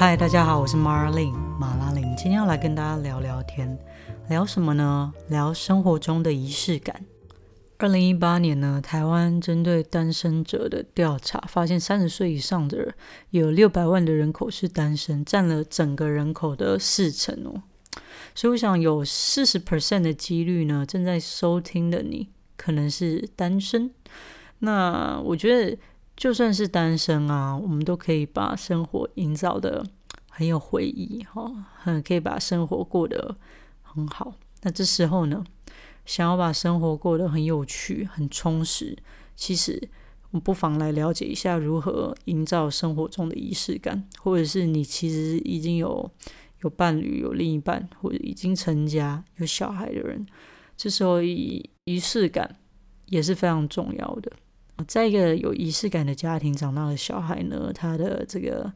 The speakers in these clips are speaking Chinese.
嗨，大家好，我是 Marlin 马拉琳，今天要来跟大家聊聊天，聊什么呢？聊生活中的仪式感。二零一八年呢，台湾针对单身者的调查发现，三十岁以上的人有六百万的人口是单身，占了整个人口的四成哦。所以我想，有四十 percent 的几率呢，正在收听的你可能是单身。那我觉得。就算是单身啊，我们都可以把生活营造的很有回忆哈，很可以把生活过得很好。那这时候呢，想要把生活过得很有趣、很充实，其实我们不妨来了解一下如何营造生活中的仪式感，或者是你其实已经有有伴侣、有另一半，或者已经成家、有小孩的人，这时候仪仪式感也是非常重要的。在一个有仪式感的家庭长大的小孩呢，他的这个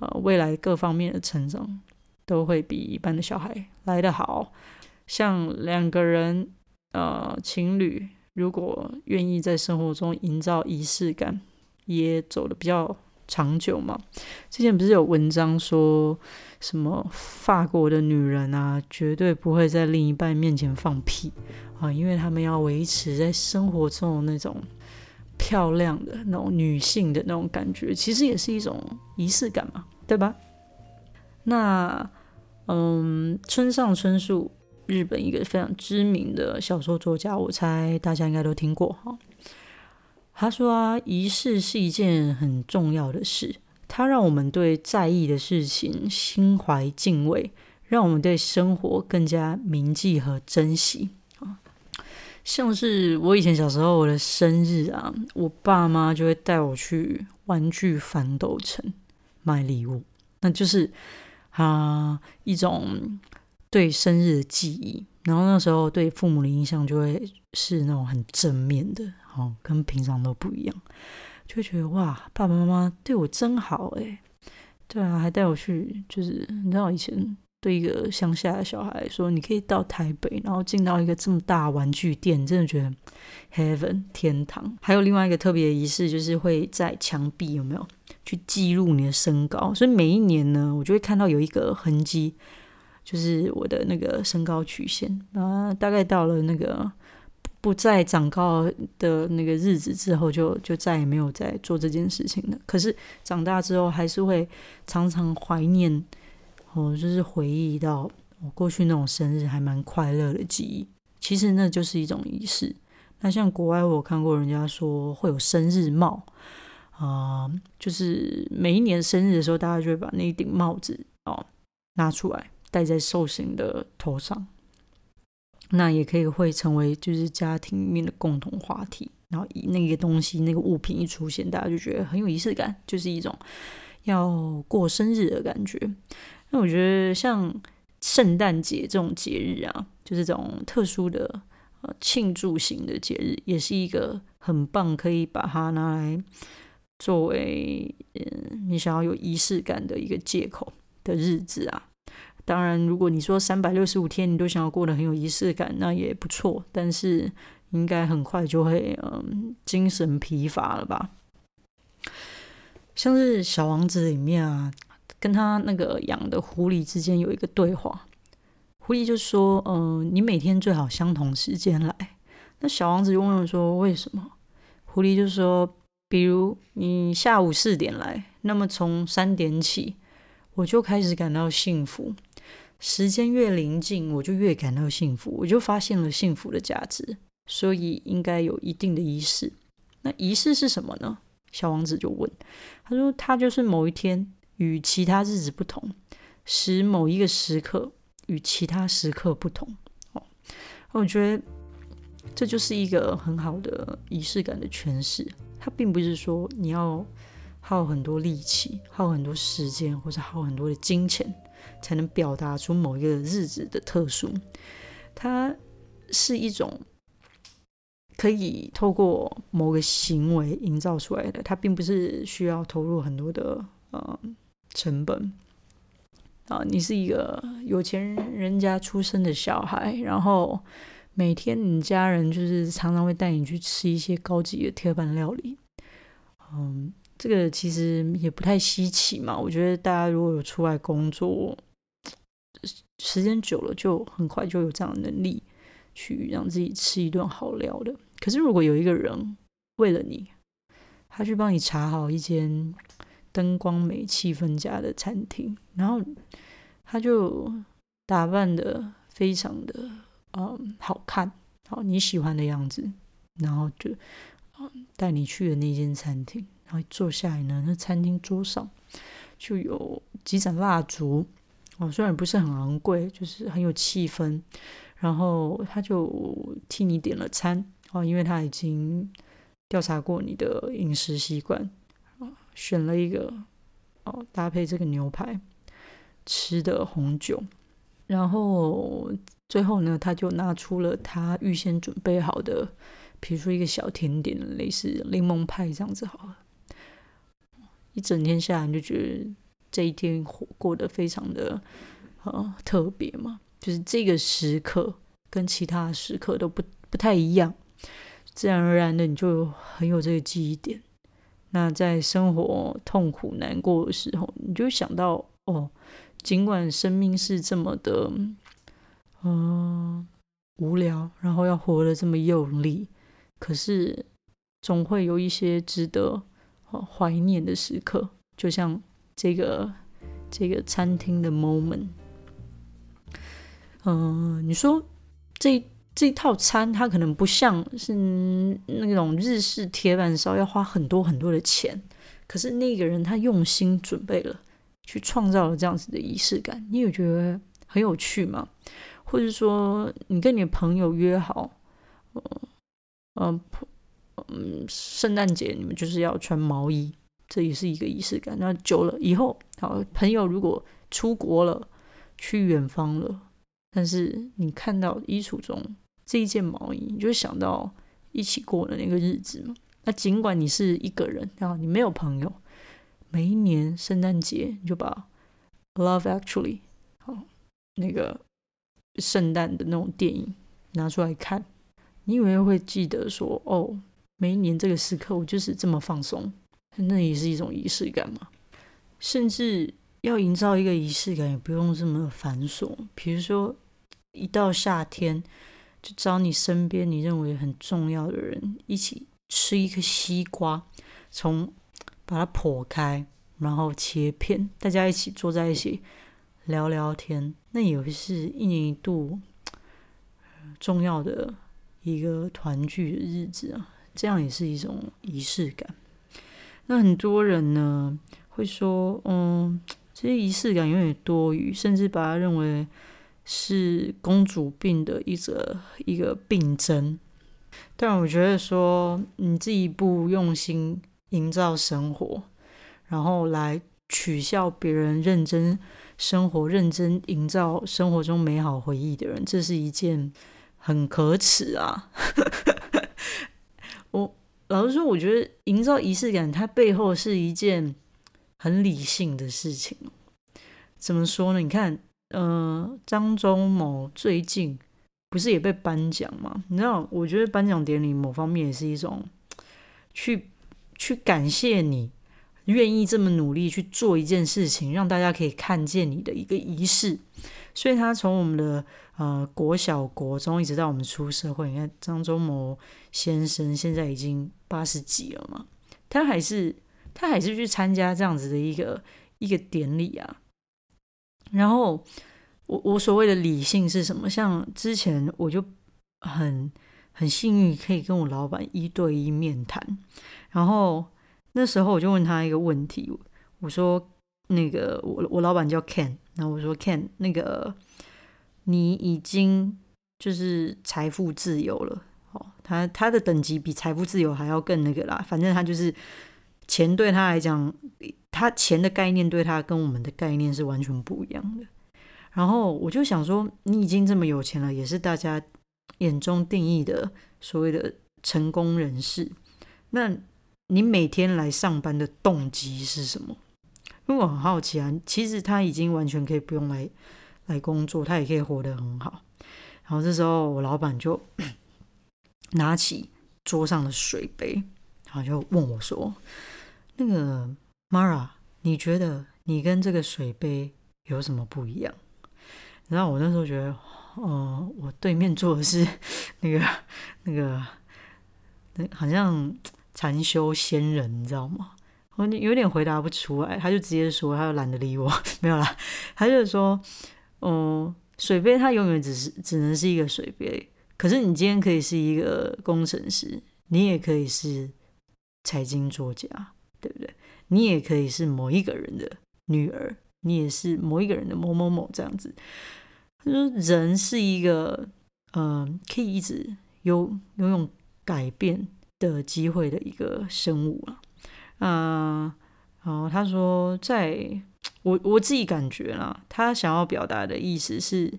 呃未来各方面的成长都会比一般的小孩来得好。像两个人呃情侣，如果愿意在生活中营造仪式感，也走的比较长久嘛。之前不是有文章说什么法国的女人啊，绝对不会在另一半面前放屁啊，因为他们要维持在生活中的那种。漂亮的那种女性的那种感觉，其实也是一种仪式感嘛，对吧？那嗯，村上春树，日本一个非常知名的小说作家，我猜大家应该都听过哈。他说啊，仪式是一件很重要的事，它让我们对在意的事情心怀敬畏，让我们对生活更加铭记和珍惜。像是我以前小时候，我的生日啊，我爸妈就会带我去玩具反斗城买礼物，那就是啊一种对生日的记忆。然后那时候对父母的印象就会是那种很正面的，哦，跟平常都不一样，就会觉得哇，爸爸妈妈对我真好诶。对啊，还带我去，就是你知道以前。对一个乡下的小孩来说：“你可以到台北，然后进到一个这么大玩具店，真的觉得 heaven 天堂。”还有另外一个特别仪式，就是会在墙壁有没有去记录你的身高？所以每一年呢，我就会看到有一个痕迹，就是我的那个身高曲线。啊，大概到了那个不再长高的那个日子之后，就就再也没有再做这件事情了。可是长大之后，还是会常常怀念。我就是回忆到我过去那种生日还蛮快乐的记忆，其实那就是一种仪式。那像国外我看过人家说会有生日帽啊，就是每一年生日的时候，大家就会把那一顶帽子哦拿出来戴在寿星的头上，那也可以会成为就是家庭里面的共同话题。然后以那个东西那个物品一出现，大家就觉得很有仪式感，就是一种要过生日的感觉。那我觉得像圣诞节这种节日啊，就是这种特殊的呃庆祝型的节日，也是一个很棒，可以把它拿来作为嗯你想要有仪式感的一个借口的日子啊。当然，如果你说三百六十五天你都想要过得很有仪式感，那也不错，但是应该很快就会嗯精神疲乏了吧。像是小王子里面啊。跟他那个养的狐狸之间有一个对话，狐狸就说：“嗯，你每天最好相同时间来。”那小王子就问说：“为什么？”狐狸就说：“比如你下午四点来，那么从三点起，我就开始感到幸福。时间越临近，我就越感到幸福，我就发现了幸福的价值。所以应该有一定的仪式。那仪式是什么呢？”小王子就问，他说：“他就是某一天。”与其他日子不同，使某一个时刻与其他时刻不同。哦，我觉得这就是一个很好的仪式感的诠释。它并不是说你要耗很多力气、耗很多时间或者耗很多的金钱才能表达出某一个日子的特殊。它是一种可以透过某个行为营造出来的。它并不是需要投入很多的呃。成本啊，你是一个有钱人家出生的小孩，然后每天你家人就是常常会带你去吃一些高级的铁板料理，嗯，这个其实也不太稀奇嘛。我觉得大家如果有出来工作，时间久了，就很快就有这样的能力去让自己吃一顿好料的。可是如果有一个人为了你，他去帮你查好一间灯光美、气氛佳的餐厅，然后他就打扮的非常的嗯好看，好你喜欢的样子，然后就嗯带你去的那间餐厅，然后坐下来呢，那餐厅桌上就有几盏蜡烛，哦虽然不是很昂贵，就是很有气氛，然后他就替你点了餐，哦因为他已经。调查过你的饮食习惯，选了一个哦，搭配这个牛排吃的红酒，然后最后呢，他就拿出了他预先准备好的，比如说一个小甜点，类似柠檬派这样子好了。一整天下来，你就觉得这一天过过得非常的呃特别嘛，就是这个时刻跟其他时刻都不不太一样。自然而然的，你就很有这个记忆点。那在生活痛苦难过的时候，你就想到哦，尽管生命是这么的，嗯，无聊，然后要活得这么用力，可是总会有一些值得怀念的时刻，就像这个这个餐厅的 moment。嗯，你说这。这一套餐它可能不像是那种日式铁板烧要花很多很多的钱，可是那个人他用心准备了，去创造了这样子的仪式感，你有觉得很有趣吗？或者说你跟你的朋友约好，嗯嗯，圣诞节你们就是要穿毛衣，这也是一个仪式感。那久了以后，好朋友如果出国了，去远方了，但是你看到衣橱中。这一件毛衣，你就想到一起过的那个日子嘛。那尽管你是一个人，然后你没有朋友，每一年圣诞节你就把《Love Actually》好那个圣诞的那种电影拿出来看，你以为会记得说哦，每一年这个时刻我就是这么放松，那也是一种仪式感嘛。甚至要营造一个仪式感，也不用这么繁琐。比如说一到夏天。就找你身边你认为很重要的人一起吃一颗西瓜，从把它剖开，然后切片，大家一起坐在一起聊聊天，那也会是一年一度重要的一个团聚的日子啊，这样也是一种仪式感。那很多人呢会说，嗯，这些仪式感有点多余，甚至把它认为。是公主病的一则一个病症，但我觉得说你自己不用心营造生活，然后来取笑别人认真生活、认真营造生活中美好回忆的人，这是一件很可耻啊！我老实说，我觉得营造仪式感，它背后是一件很理性的事情。怎么说呢？你看。呃，张忠谋最近不是也被颁奖吗？你知道，我觉得颁奖典礼某方面也是一种去去感谢你愿意这么努力去做一件事情，让大家可以看见你的一个仪式。所以他从我们的呃国小、国中一直到我们出社会，你看张忠谋先生现在已经八十几了嘛，他还是他还是去参加这样子的一个一个典礼啊。然后我我所谓的理性是什么？像之前我就很很幸运可以跟我老板一对一面谈，然后那时候我就问他一个问题，我说那个我我老板叫 Ken，然后我说 Ken，那个你已经就是财富自由了，哦，他他的等级比财富自由还要更那个啦，反正他就是钱对他来讲。他钱的概念对他跟我们的概念是完全不一样的。然后我就想说，你已经这么有钱了，也是大家眼中定义的所谓的成功人士。那你每天来上班的动机是什么？因为我很好奇啊。其实他已经完全可以不用来来工作，他也可以活得很好。然后这时候我老板就 拿起桌上的水杯，然后就问我说。那个 Mara，你觉得你跟这个水杯有什么不一样？然后我那时候觉得，呃，我对面坐的是那个那个，那好像禅修仙人，你知道吗？我有点回答不出来，他就直接说，他又懒得理我，没有啦，他就说，嗯，水杯它永远只是只能是一个水杯，可是你今天可以是一个工程师，你也可以是财经作家，对不对？你也可以是某一个人的女儿，你也是某一个人的某某某这样子。他说，人是一个，嗯，可以一直有拥有改变的机会的一个生物啊。嗯，然后他说，在我我自己感觉啦，他想要表达的意思是，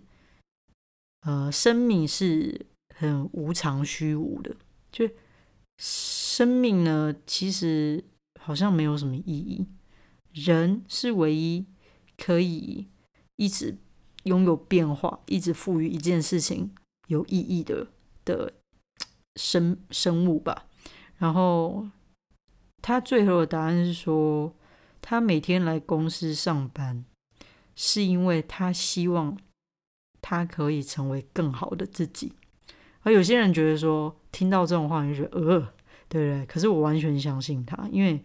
呃，生命是很无常虚无的，就生命呢，其实好像没有什么意义，人是唯一可以一直拥有变化，一直赋予一件事情有意义的的生生物吧，然后。他最后的答案是说，他每天来公司上班，是因为他希望他可以成为更好的自己。而有些人觉得说，听到这种话就觉得呃，对不对？可是我完全相信他，因为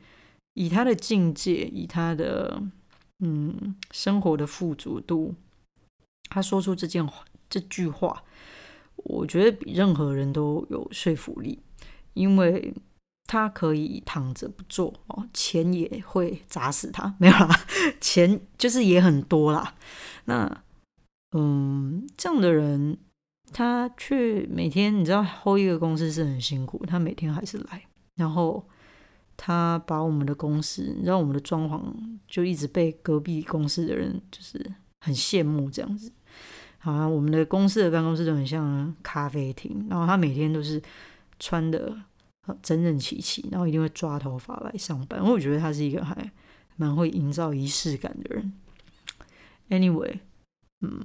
以他的境界，以他的嗯生活的富足度，他说出这件这句话，我觉得比任何人都有说服力，因为。他可以躺着不做哦，钱也会砸死他，没有啦，钱就是也很多啦。那嗯，这样的人，他却每天你知道，hold 一个公司是很辛苦，他每天还是来，然后他把我们的公司，你知道我们的装潢就一直被隔壁公司的人就是很羡慕这样子。好啊，我们的公司的办公室都很像咖啡厅，然后他每天都是穿的。整整齐齐，然后一定会抓头发来上班。我觉得他是一个还蛮会营造仪式感的人。Anyway，嗯，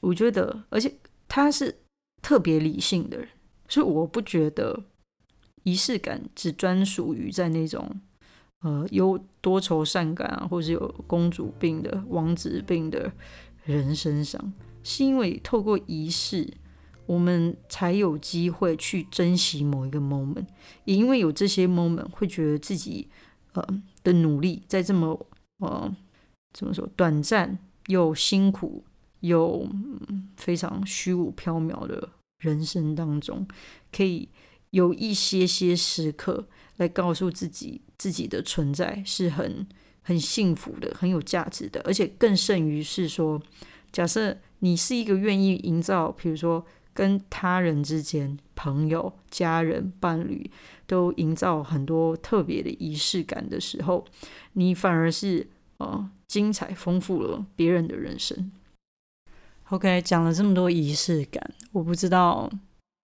我觉得，而且他是特别理性的人，所以我不觉得仪式感只专属于在那种呃有多愁善感啊，或是有公主病的、王子病的人身上，是因为透过仪式。我们才有机会去珍惜某一个 moment，也因为有这些 moment，会觉得自己呃的努力在这么呃怎么说短暂又辛苦又非常虚无缥缈的人生当中，可以有一些些时刻来告诉自己，自己的存在是很很幸福的，很有价值的，而且更甚于是说，假设你是一个愿意营造，比如说。跟他人之间、朋友、家人、伴侣都营造很多特别的仪式感的时候，你反而是呃精彩丰富了别人的人生。OK，讲了这么多仪式感，我不知道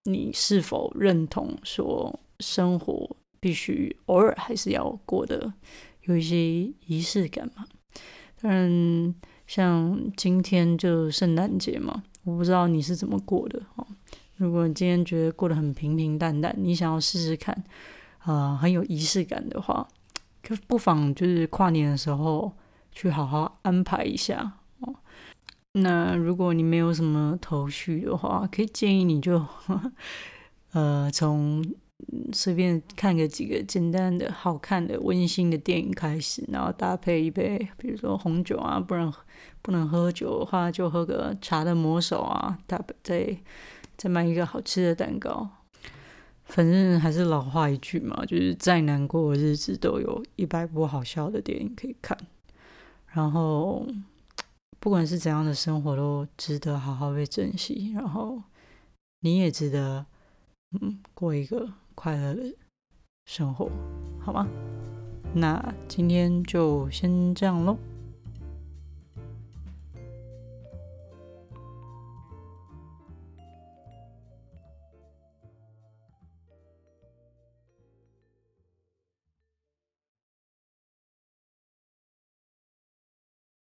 你是否认同说生活必须偶尔还是要过得有一些仪式感嘛？当然，像今天就圣诞节嘛。我不知道你是怎么过的哦。如果你今天觉得过得很平平淡淡，你想要试试看，呃，很有仪式感的话，可不妨就是跨年的时候去好好安排一下。那如果你没有什么头绪的话，可以建议你就，呃，从随便看个几个简单的、好看的、温馨的电影开始，然后搭配一杯，比如说红酒啊，不然。不能喝酒的话，就喝个茶的魔手啊，搭配再再买一个好吃的蛋糕。反正还是老话一句嘛，就是再难过的日子都有一百部好笑的电影可以看。然后不管是怎样的生活，都值得好好被珍惜。然后你也值得，嗯，过一个快乐的生活，好吗？那今天就先这样喽。